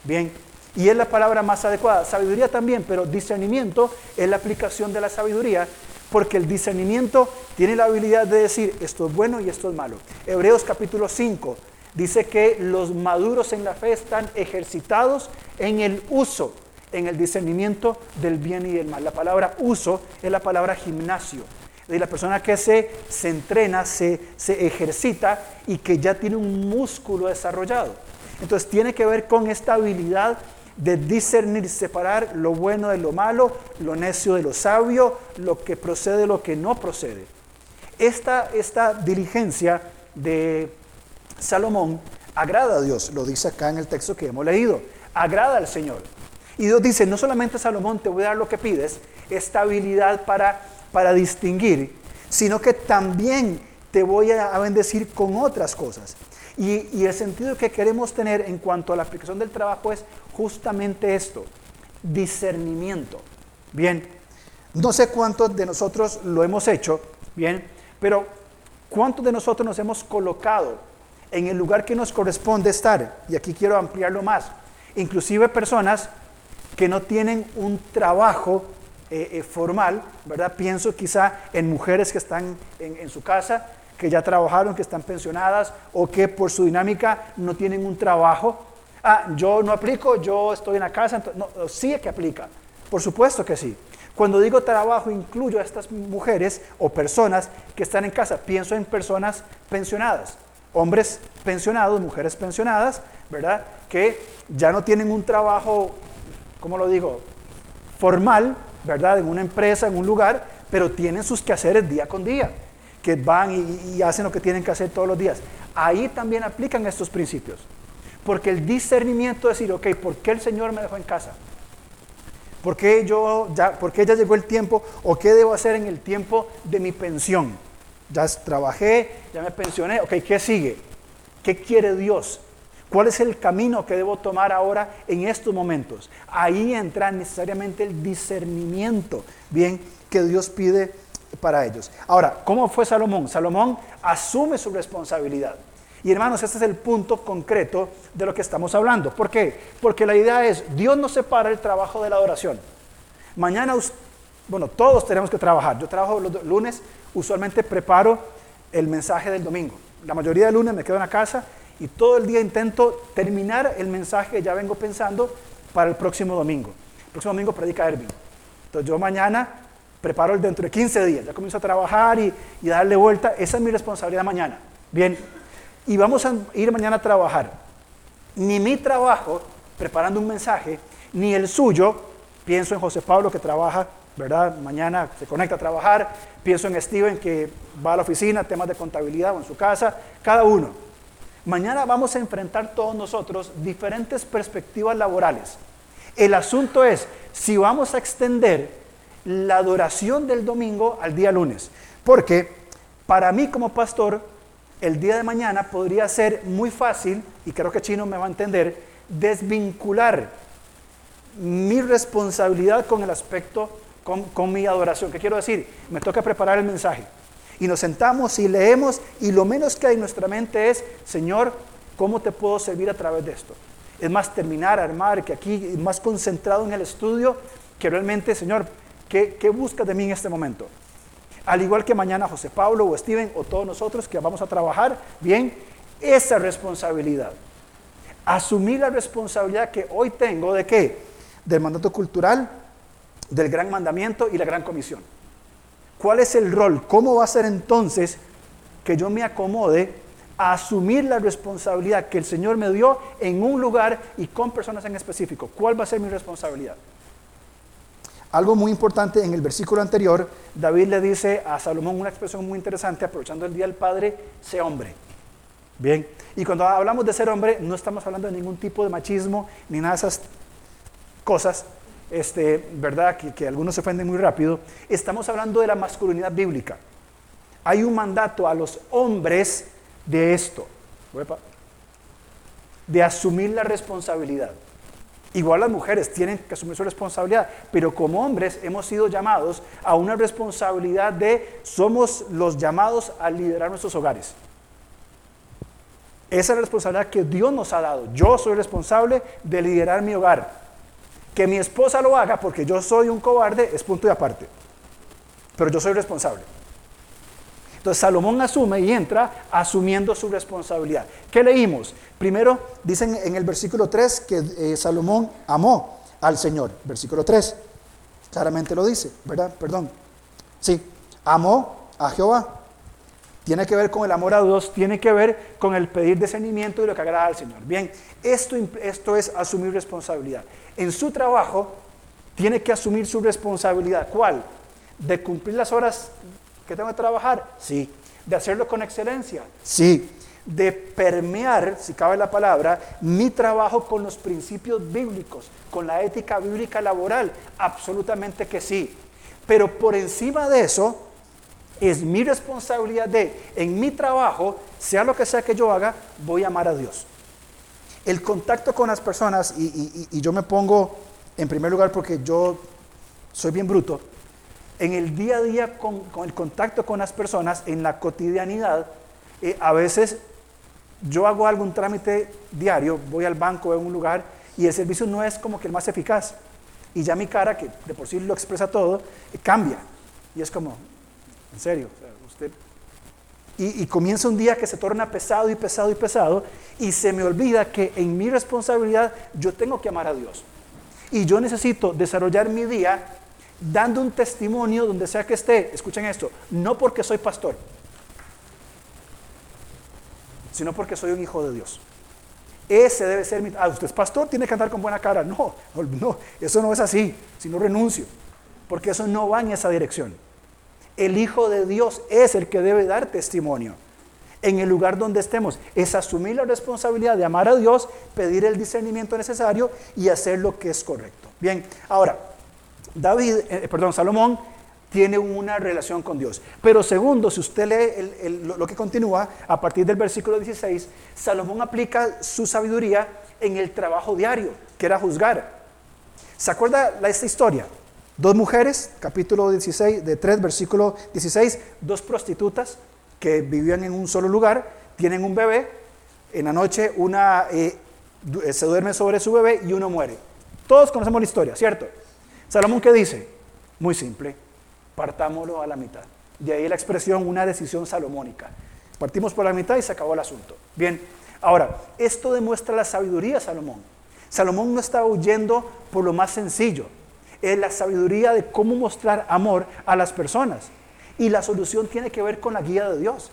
Bien, y es la palabra más adecuada. Sabiduría también, pero discernimiento es la aplicación de la sabiduría, porque el discernimiento tiene la habilidad de decir esto es bueno y esto es malo. Hebreos capítulo 5 dice que los maduros en la fe están ejercitados en el uso en el discernimiento del bien y del mal. La palabra uso es la palabra gimnasio. De la persona que se, se entrena, se, se ejercita y que ya tiene un músculo desarrollado. Entonces tiene que ver con esta habilidad de discernir, separar lo bueno de lo malo, lo necio de lo sabio, lo que procede de lo que no procede. Esta, esta diligencia de Salomón agrada a Dios, lo dice acá en el texto que hemos leído, agrada al Señor. Y Dios dice, no solamente Salomón te voy a dar lo que pides, esta habilidad para, para distinguir, sino que también te voy a bendecir con otras cosas. Y, y, el sentido que queremos tener en cuanto a la aplicación del trabajo es justamente esto, discernimiento. Bien, no sé cuántos de nosotros lo hemos hecho, bien, pero cuántos de nosotros nos hemos colocado en el lugar que nos corresponde estar, y aquí quiero ampliarlo más, inclusive personas que no tienen un trabajo eh, eh, formal, ¿verdad? Pienso quizá en mujeres que están en, su casa, que ya trabajaron, que están pensionadas o que por su dinámica no tienen un trabajo. Ah, yo no aplico, yo estoy en la casa, no, sí que aplica, por supuesto que sí. Cuando digo trabajo incluyo a estas mujeres o personas que están en casa, pienso en personas pensionadas, hombres pensionados, mujeres pensionadas, ¿verdad? Que ya no tienen un trabajo ¿cómo lo digo? Formal, ¿verdad? En una empresa, en un lugar, pero tienen sus quehaceres día con día, que van y, hacen lo que tienen que hacer todos los días. Ahí también aplican estos principios. Porque el discernimiento es decir, ok, ¿por qué el Señor me dejó en casa? ¿Por qué, yo ya, ¿Por qué ya llegó el tiempo? ¿O qué debo hacer en el tiempo de mi pensión? Ya trabajé, ya me pensioné, ok, ¿qué sigue? ¿Qué quiere Dios? ¿Cuál es el camino que debo tomar ahora en estos momentos? Ahí entra necesariamente el discernimiento, bien, que Dios pide para ellos. Ahora, ¿cómo fue Salomón? Salomón asume su responsabilidad. Y hermanos, este es el punto concreto de lo que estamos hablando. ¿Por qué? Porque la idea es, Dios no separa el trabajo de la adoración. Mañana, bueno, todos tenemos que trabajar. Yo trabajo los lunes, usualmente preparo el mensaje del domingo. La mayoría de lunes me quedo en la casa y todo el día intento terminar el mensaje que ya vengo pensando para el próximo domingo. El próximo domingo predica Erwin. Entonces yo mañana preparo el dentro de 15 días, ya comienzo a trabajar y, y darle vuelta. Esa es mi responsabilidad mañana. Bien, y vamos a ir mañana a trabajar. Ni mi trabajo preparando un mensaje, ni el suyo, pienso en José Pablo que trabaja, ¿verdad? Mañana se conecta a trabajar, pienso en Steven que va a la oficina, temas de contabilidad o en su casa, cada uno. Mañana vamos a enfrentar todos nosotros diferentes perspectivas laborales. El asunto es si vamos a extender la adoración del domingo al día lunes. Porque para mí como pastor, el día de mañana podría ser muy fácil, y creo que Chino me va a entender, desvincular mi responsabilidad con el aspecto, con, con mi adoración. ¿Qué quiero decir? Me toca preparar el mensaje. Y nos sentamos y leemos y lo menos que hay en nuestra mente es, Señor, ¿cómo te puedo servir a través de esto? Es más terminar, armar, que aquí más concentrado en el estudio, que realmente, Señor, ¿qué, qué buscas de mí en este momento? Al igual que mañana José Pablo o Steven o todos nosotros que vamos a trabajar, bien, esa responsabilidad. Asumir la responsabilidad que hoy tengo de qué? Del mandato cultural, del gran mandamiento y la gran comisión. ¿Cuál es el rol? ¿Cómo va a ser entonces que yo me acomode a asumir la responsabilidad que el Señor me dio en un lugar y con personas en específico? ¿Cuál va a ser mi responsabilidad? Algo muy importante en el versículo anterior, David le dice a Salomón una expresión muy interesante, aprovechando el Día del Padre, sé hombre. Bien, y cuando hablamos de ser hombre, no estamos hablando de ningún tipo de machismo ni nada de esas cosas, este, ¿verdad? Que, que algunos se ofenden muy rápido, estamos hablando de la masculinidad bíblica. Hay un mandato a los hombres de esto, de asumir la responsabilidad. Igual las mujeres tienen que asumir su responsabilidad, pero como hombres hemos sido llamados a una responsabilidad de, somos los llamados a liderar nuestros hogares. Esa es la responsabilidad que Dios nos ha dado. Yo soy responsable de liderar mi hogar. Que mi esposa lo haga porque yo soy un cobarde es punto y aparte. Pero yo soy responsable. Entonces Salomón asume y entra asumiendo su responsabilidad. ¿Qué leímos? Primero, dicen en el versículo 3 que eh, Salomón amó al Señor. Versículo 3, claramente lo dice, ¿verdad? Perdón. Sí, amó a Jehová. Tiene que ver con el amor a Dios, tiene que ver con el pedir discernimiento y lo que agrada al Señor. Bien, esto, esto es asumir responsabilidad. En su trabajo tiene que asumir su responsabilidad. ¿Cuál? De cumplir las horas que tengo que trabajar. Sí. De hacerlo con excelencia. Sí. De permear, si cabe la palabra, mi trabajo con los principios bíblicos, con la ética bíblica laboral. Absolutamente que sí. Pero por encima de eso, es mi responsabilidad de, en mi trabajo, sea lo que sea que yo haga, voy a amar a Dios. El contacto con las personas, y, yo me pongo en primer lugar porque yo soy bien bruto, en el día a día con, el contacto con las personas, en la cotidianidad, eh, a veces yo hago algún trámite diario, voy al banco en un lugar y el servicio no es como que el más eficaz. Y ya mi cara, que de por sí lo expresa todo, eh, cambia. Y es como, en serio, usted... Y, comienza un día que se torna pesado y pesado y pesado y se me olvida que en mi responsabilidad yo tengo que amar a Dios. Y yo necesito desarrollar mi día dando un testimonio donde sea que esté. Escuchen esto, no porque soy pastor, sino porque soy un hijo de Dios. Ese debe ser mi... Ah, usted es pastor, tiene que andar con buena cara. No, no, eso no es así, sino renuncio, porque eso no va en esa dirección. El Hijo de Dios es el que debe dar testimonio en el lugar donde estemos. Es asumir la responsabilidad de amar a Dios, pedir el discernimiento necesario y hacer lo que es correcto. Bien, ahora, David, eh, perdón, Salomón tiene una relación con Dios. Pero segundo, si usted lee lo, que continúa a partir del versículo 16, Salomón aplica su sabiduría en el trabajo diario, que era juzgar. ¿Se acuerda esta historia? Dos mujeres, capítulo 16, de 3, versículo 16, dos prostitutas que vivían en un solo lugar, tienen un bebé, en la noche una eh, eh, se duerme sobre su bebé y uno muere. Todos conocemos la historia, ¿cierto? Salomón, ¿qué dice? Muy simple, partámoslo a la mitad. De ahí la expresión una decisión salomónica. Partimos por la mitad y se acabó el asunto. Bien, Ahora, esto demuestra la sabiduría de Salomón. Salomón no estaba huyendo por lo más sencillo. Es la sabiduría de cómo mostrar amor a las personas. Y la solución tiene que ver con la guía de Dios.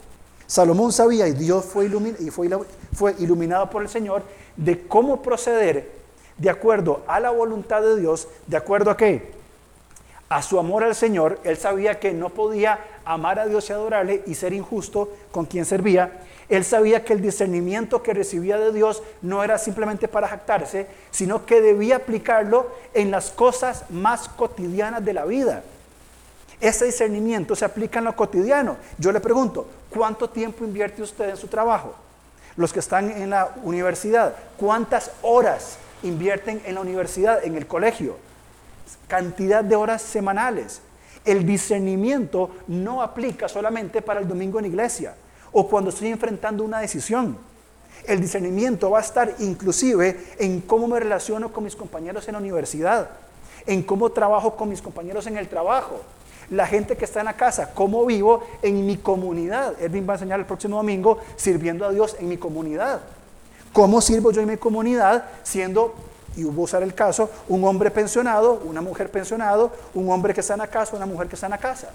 Salomón sabía, y Dios fue, fue, fue iluminado por el Señor, de cómo proceder de acuerdo a la voluntad de Dios, de acuerdo a qué? A su amor al Señor. Él sabía que no podía amar a Dios y adorarle y ser injusto con quien servía. Él sabía que el discernimiento que recibía de Dios no era simplemente para jactarse, sino que debía aplicarlo en las cosas más cotidianas de la vida. Ese discernimiento se aplica en lo cotidiano. Yo le pregunto, ¿cuánto tiempo invierte usted en su trabajo? Los que están en la universidad, ¿cuántas horas invierten en la universidad, en el colegio? Cantidad de horas semanales. El discernimiento no aplica solamente para el domingo en iglesia o cuando estoy enfrentando una decisión. El discernimiento va a estar inclusive en cómo me relaciono con mis compañeros en la universidad, en cómo trabajo con mis compañeros en el trabajo, la gente que está en la casa, cómo vivo en mi comunidad. Edwin va a enseñar el próximo domingo sirviendo a Dios en mi comunidad. ¿Cómo sirvo yo en mi comunidad siendo, y hubo usar el caso, un hombre pensionado, una mujer pensionado, un hombre que está en la casa, una mujer que está en la casa?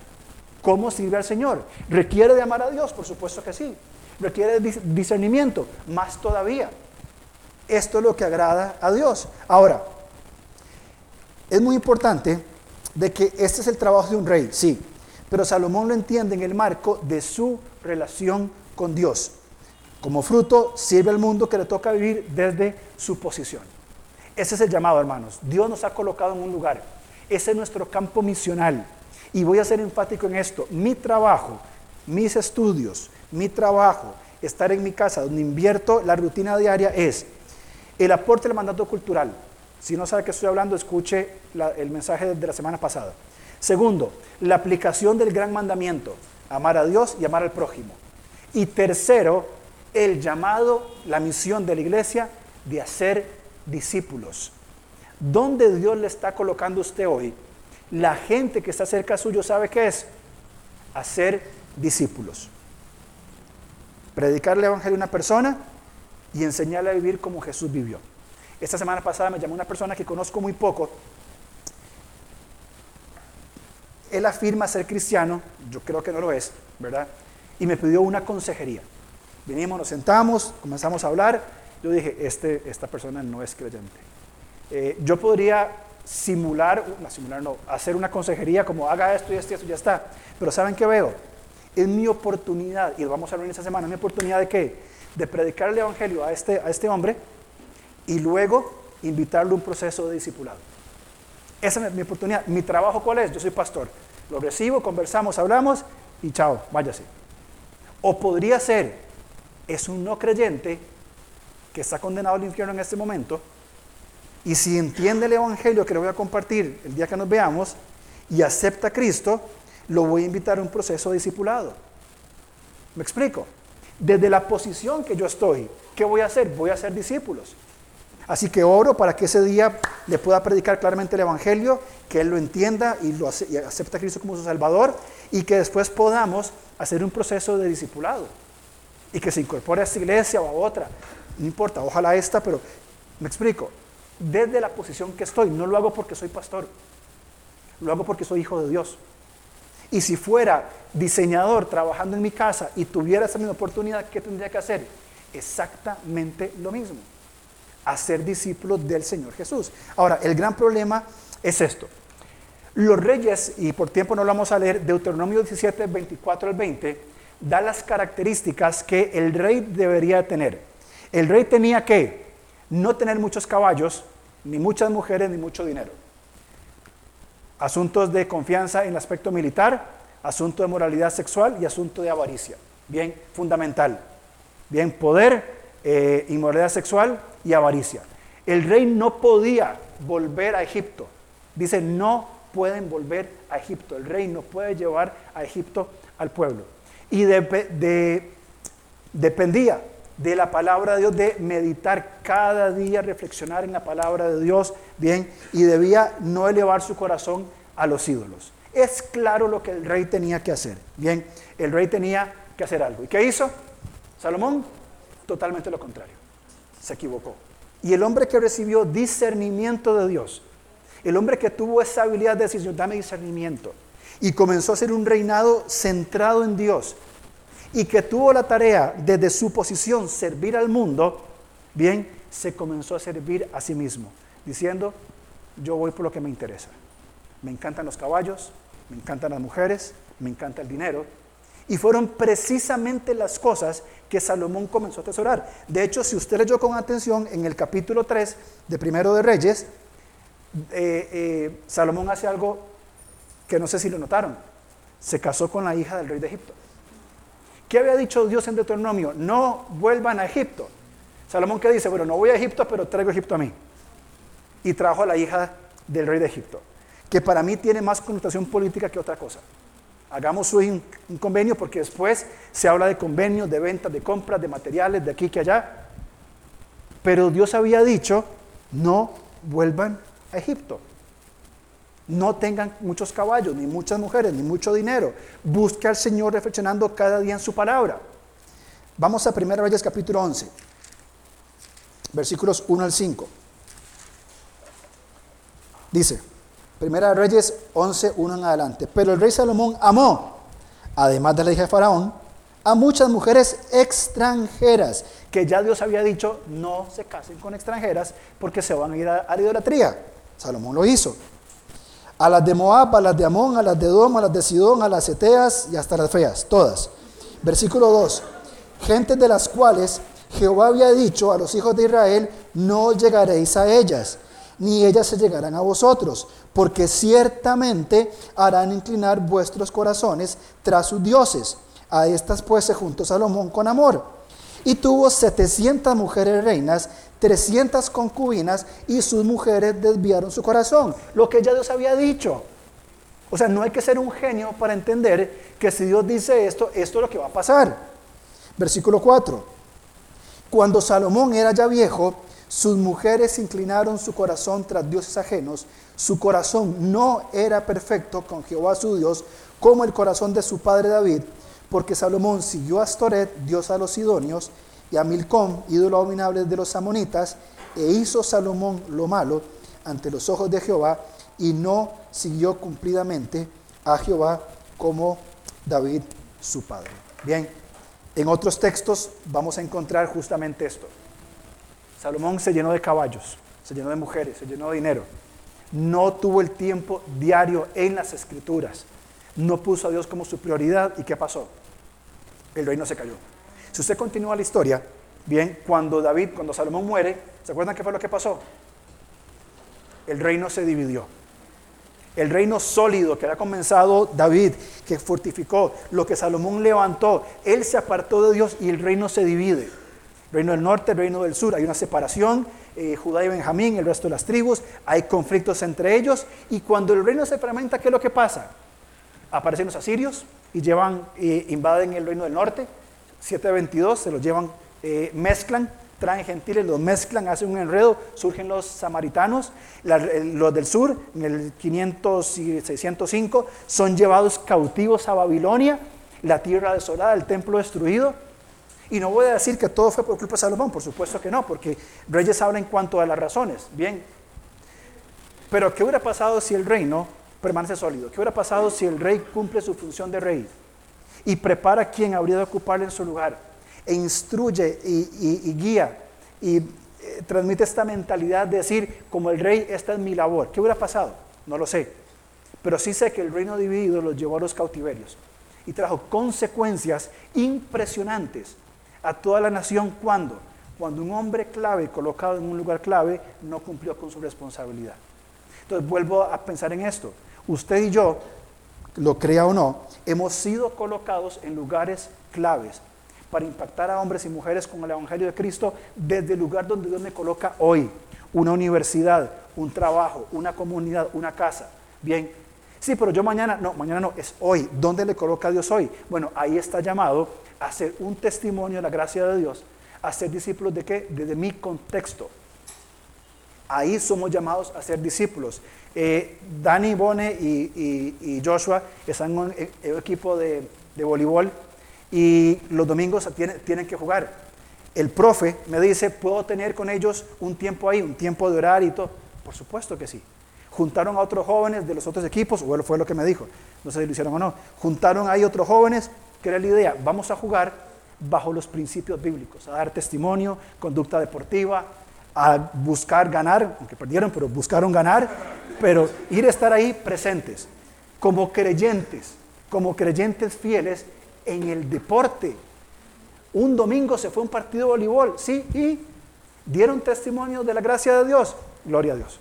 ¿Cómo sirve al Señor? ¿Requiere de amar a Dios? Por supuesto que sí. ¿Requiere de discernimiento? Más todavía. Esto es lo que agrada a Dios. Ahora, es muy importante de que este es el trabajo de un rey, sí, pero Salomón lo entiende en el marco de su relación con Dios. Como fruto, sirve al mundo que le toca vivir desde su posición. Ese es el llamado, hermanos. Dios nos ha colocado en un lugar. Ese es nuestro campo misional. Y voy a ser enfático en esto. Mi trabajo, mis estudios, mi trabajo, estar en mi casa, donde invierto la rutina diaria, es el aporte del mandato cultural. Si no sabe qué estoy hablando, escuche el mensaje de la semana pasada. Segundo, la aplicación del gran mandamiento, amar a Dios y amar al prójimo. Y tercero, el llamado, la misión de la iglesia de hacer discípulos. ¿Dónde Dios le está colocando usted hoy? la gente que está cerca suyo sabe qué es hacer discípulos. Predicarle el evangelio a una persona y enseñarle a vivir como Jesús vivió. Esta semana pasada me llamó una persona que conozco muy poco. Él afirma ser cristiano, yo creo que no lo es, ¿verdad? Y me pidió una consejería. Vinimos, nos sentamos, comenzamos a hablar. Yo dije, este, esta persona no es creyente. Eh, yo podría simular, no, simular no, hacer una consejería como haga esto y esto y esto, ya está. Pero ¿saben qué veo? Es mi oportunidad, y lo vamos a ver en esta semana, es mi oportunidad de qué? De predicar el Evangelio a este, a este hombre y luego invitarlo a un proceso de discipulado. Esa es mi oportunidad. ¿Mi trabajo cuál es? Yo soy pastor. Lo recibo, conversamos, hablamos y chao, váyase. O podría ser, es un no creyente que está condenado al infierno en este momento y si entiende el Evangelio que le voy a compartir el día que nos veamos y acepta a Cristo, lo voy a invitar a un proceso de discipulado. ¿Me explico? Desde la posición que yo estoy, ¿qué voy a hacer? Voy a ser discípulos. Así que oro para que ese día le pueda predicar claramente el Evangelio, que él lo entienda y, lo acepte a Cristo como su Salvador y que después podamos hacer un proceso de discipulado y que se incorpore a esta iglesia o a otra. No importa, ojalá esta, pero me explico desde la posición que estoy. No lo hago porque soy pastor, lo hago porque soy hijo de Dios. Y si fuera diseñador trabajando en mi casa y tuviera esa misma oportunidad, ¿qué tendría que hacer? Exactamente lo mismo. Hacer discípulos del Señor Jesús. Ahora, el gran problema es esto. Los reyes, y por tiempo no lo vamos a leer, Deuteronomio 17, 24 al 20, da las características que el rey debería tener. El rey tenía que no tener muchos caballos, ni muchas mujeres, ni mucho dinero. Asuntos de confianza en el aspecto militar, asunto de moralidad sexual y asunto de avaricia. Bien, fundamental. Bien, poder, eh, inmoralidad sexual y avaricia. El rey no podía volver a Egipto. Dice, no pueden volver a Egipto. El rey no puede llevar a Egipto al pueblo. Y dependía de la palabra de Dios, de meditar cada día, reflexionar en la palabra de Dios, bien, y debía no elevar su corazón a los ídolos. Es claro lo que el rey tenía que hacer, bien, el rey tenía que hacer algo. ¿Y qué hizo? Salomón totalmente lo contrario. Se equivocó. Y el hombre que recibió discernimiento de Dios, el hombre que tuvo esa habilidad de decir, dame discernimiento, y comenzó a ser un reinado centrado en Dios, y que tuvo la tarea desde su posición servir al mundo, bien, se comenzó a servir a sí mismo, diciendo, yo voy por lo que me interesa. Me encantan los caballos, me encantan las mujeres, me encanta el dinero. Y fueron precisamente las cosas que Salomón comenzó a atesorar. De hecho, si usted leyó con atención en el capítulo 3 de Primero de Reyes, eh, eh, Salomón hace algo que no sé si lo notaron. Se casó con la hija del rey de Egipto. ¿Qué había dicho Dios en Deuteronomio? No vuelvan a Egipto. Salomón que dice, bueno, no voy a Egipto, pero traigo Egipto a mí. Y trajo a la hija del rey de Egipto, que para mí tiene más connotación política que otra cosa. Hagamos un, un convenio porque después se habla de convenios, de ventas, de compras, de materiales, de aquí que allá. Pero Dios había dicho, no vuelvan a Egipto. No tengan muchos caballos, ni muchas mujeres, ni mucho dinero. Busque al Señor reflexionando cada día en su palabra. Vamos a 1 Reyes capítulo 11, versículos 1 al 5. Dice, Primera Reyes 11, 1 en adelante. Pero el rey Salomón amó, además de la hija de Faraón, a muchas mujeres extranjeras, que ya Dios había dicho, no se casen con extranjeras porque se van a ir a la idolatría. Salomón lo hizo a las de Moab, a las de Amón, a las de Dom, a las de Sidón, a las Eteas y hasta las feas, todas. Versículo 2. Gentes de las cuales Jehová había dicho a los hijos de Israel, no llegaréis a ellas, ni ellas se llegarán a vosotros, porque ciertamente harán inclinar vuestros corazones tras sus dioses. A estas pues se juntó Salomón con amor. Y tuvo 700 mujeres reinas 300 concubinas y sus mujeres desviaron su corazón. Lo que ya Dios había dicho. O sea, no hay que ser un genio para entender que si Dios dice esto, esto es lo que va a pasar. Versículo 4. Cuando Salomón era ya viejo, sus mujeres inclinaron su corazón tras dioses ajenos. Su corazón no era perfecto con Jehová su Dios, como el corazón de su padre David, porque Salomón siguió a Astoret, dios a los sidonios, y a Milcom, ídolo abominable de los amonitas, e hizo Salomón lo malo ante los ojos de Jehová y no siguió cumplidamente a Jehová como David su padre. Bien, en otros textos vamos a encontrar justamente esto. Salomón se llenó de caballos, se llenó de mujeres, se llenó de dinero. No tuvo el tiempo diario en las escrituras. No puso a Dios como su prioridad. ¿Y qué pasó? El reino se cayó. Si usted continúa la historia, bien, cuando David, cuando Salomón muere, ¿se acuerdan qué fue lo que pasó? El reino se dividió. El reino sólido que había comenzado David, que fortificó, lo que Salomón levantó, él se apartó de Dios y el reino se divide. reino del norte, reino del sur, hay una separación, eh, Judá y Benjamín, el resto de las tribus, hay conflictos entre ellos y cuando el reino se fragmenta, ¿qué es lo que pasa? Aparecen los asirios y llevan, eh, invaden el reino del norte, 722, se los llevan, eh, mezclan, traen gentiles, los mezclan, hacen un enredo, surgen los samaritanos, los del sur, en el 500 y 605, son llevados cautivos a Babilonia, la tierra desolada, el templo destruido. Y no voy a decir que todo fue por culpa de Salomón, por supuesto que no, porque Reyes habla en cuanto a las razones, bien. Pero ¿qué hubiera pasado si el reino permanece sólido? ¿Qué hubiera pasado si el rey cumple su función de rey? Y prepara a quien habría de ocuparle en su lugar, e instruye y, guía y eh, transmite esta mentalidad de decir, como el rey, esta es mi labor. ¿Qué hubiera pasado? No lo sé. Pero sí sé que el reino dividido los llevó a los cautiverios y trajo consecuencias impresionantes a toda la nación cuando, cuando un hombre clave colocado en un lugar clave no cumplió con su responsabilidad. Entonces vuelvo a pensar en esto. Usted y yo lo crea o no, hemos sido colocados en lugares claves para impactar a hombres y mujeres con el Evangelio de Cristo desde el lugar donde Dios me coloca hoy. Una universidad, un trabajo, una comunidad, una casa. Bien. Sí, pero yo mañana, no, mañana no, es hoy. ¿Dónde le coloca a Dios hoy? Bueno, ahí está llamado a ser un testimonio de la gracia de Dios, a ser discípulos de qué? Desde mi contexto. Ahí somos llamados a ser discípulos. Eh, Dani, Bone y, Joshua están en un e, equipo de, voleibol y los domingos tienen, que jugar. el profe me dice, ¿puedo tener con ellos un tiempo ahí, un tiempo de orar y todo? Por supuesto que sí. Juntaron a otros jóvenes de los otros equipos, o fue lo que me dijo, no sé si lo hicieron o no. Juntaron ahí otros jóvenes, que era la idea, vamos a jugar bajo los principios bíblicos, a dar testimonio, conducta deportiva, a buscar ganar, aunque perdieron, pero buscaron ganar, pero ir a estar ahí presentes, como creyentes, como creyentes fieles en el deporte. Un domingo se fue un partido de voleibol, sí, y dieron testimonio de la gracia de Dios, gloria a Dios.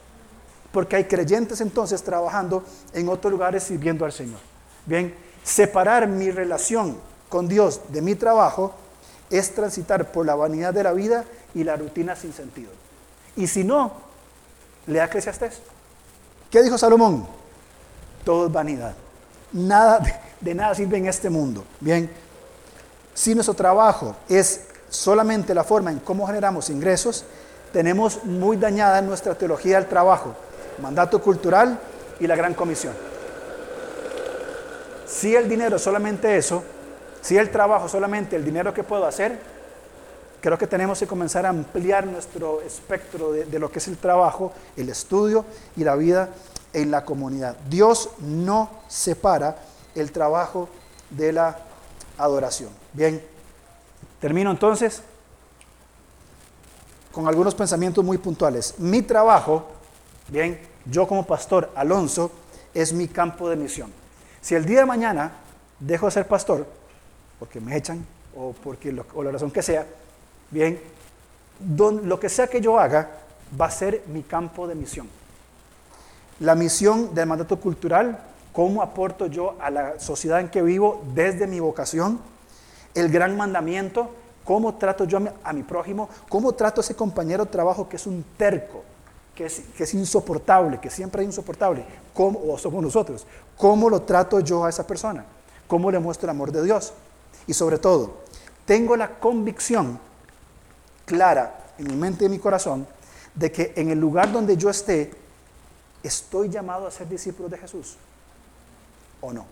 Porque hay creyentes entonces trabajando en otros lugares sirviendo al Señor. Bien, separar mi relación con Dios de mi trabajo es transitar por la vanidad de la vida y la rutina sin sentido. Y si no, lea Eclesiastés. ¿Qué dijo Salomón? Todo es vanidad. Nada de, de nada sirve en este mundo. Bien, si nuestro trabajo es solamente la forma en cómo generamos ingresos, tenemos muy dañada nuestra teología del trabajo, mandato cultural y la gran comisión. Si el dinero es solamente eso, si el trabajo es solamente el dinero que puedo hacer, creo que tenemos que comenzar a ampliar nuestro espectro de, lo que es el trabajo, el estudio y la vida en la comunidad. Dios no separa el trabajo de la adoración. Bien, termino entonces con algunos pensamientos muy puntuales. Mi trabajo, bien, yo como pastor Alonso, es mi campo de misión. Si el día de mañana dejo de ser pastor, porque me echan o, porque o la razón que sea, bien, lo que sea que yo haga va a ser mi campo de misión. La misión del mandato cultural, cómo aporto yo a la sociedad en que vivo desde mi vocación, el gran mandamiento, cómo trato yo a mi, prójimo, cómo trato a ese compañero de trabajo que es un terco, que es, es insoportable, que siempre hay insoportable, ¿cómo, o somos nosotros, cómo lo trato yo a esa persona, cómo le muestro el amor de Dios. Y sobre todo, tengo la convicción clara en mi mente y en mi corazón de que en el lugar donde yo esté, estoy llamado a ser discípulo de Jesús. ¿O no?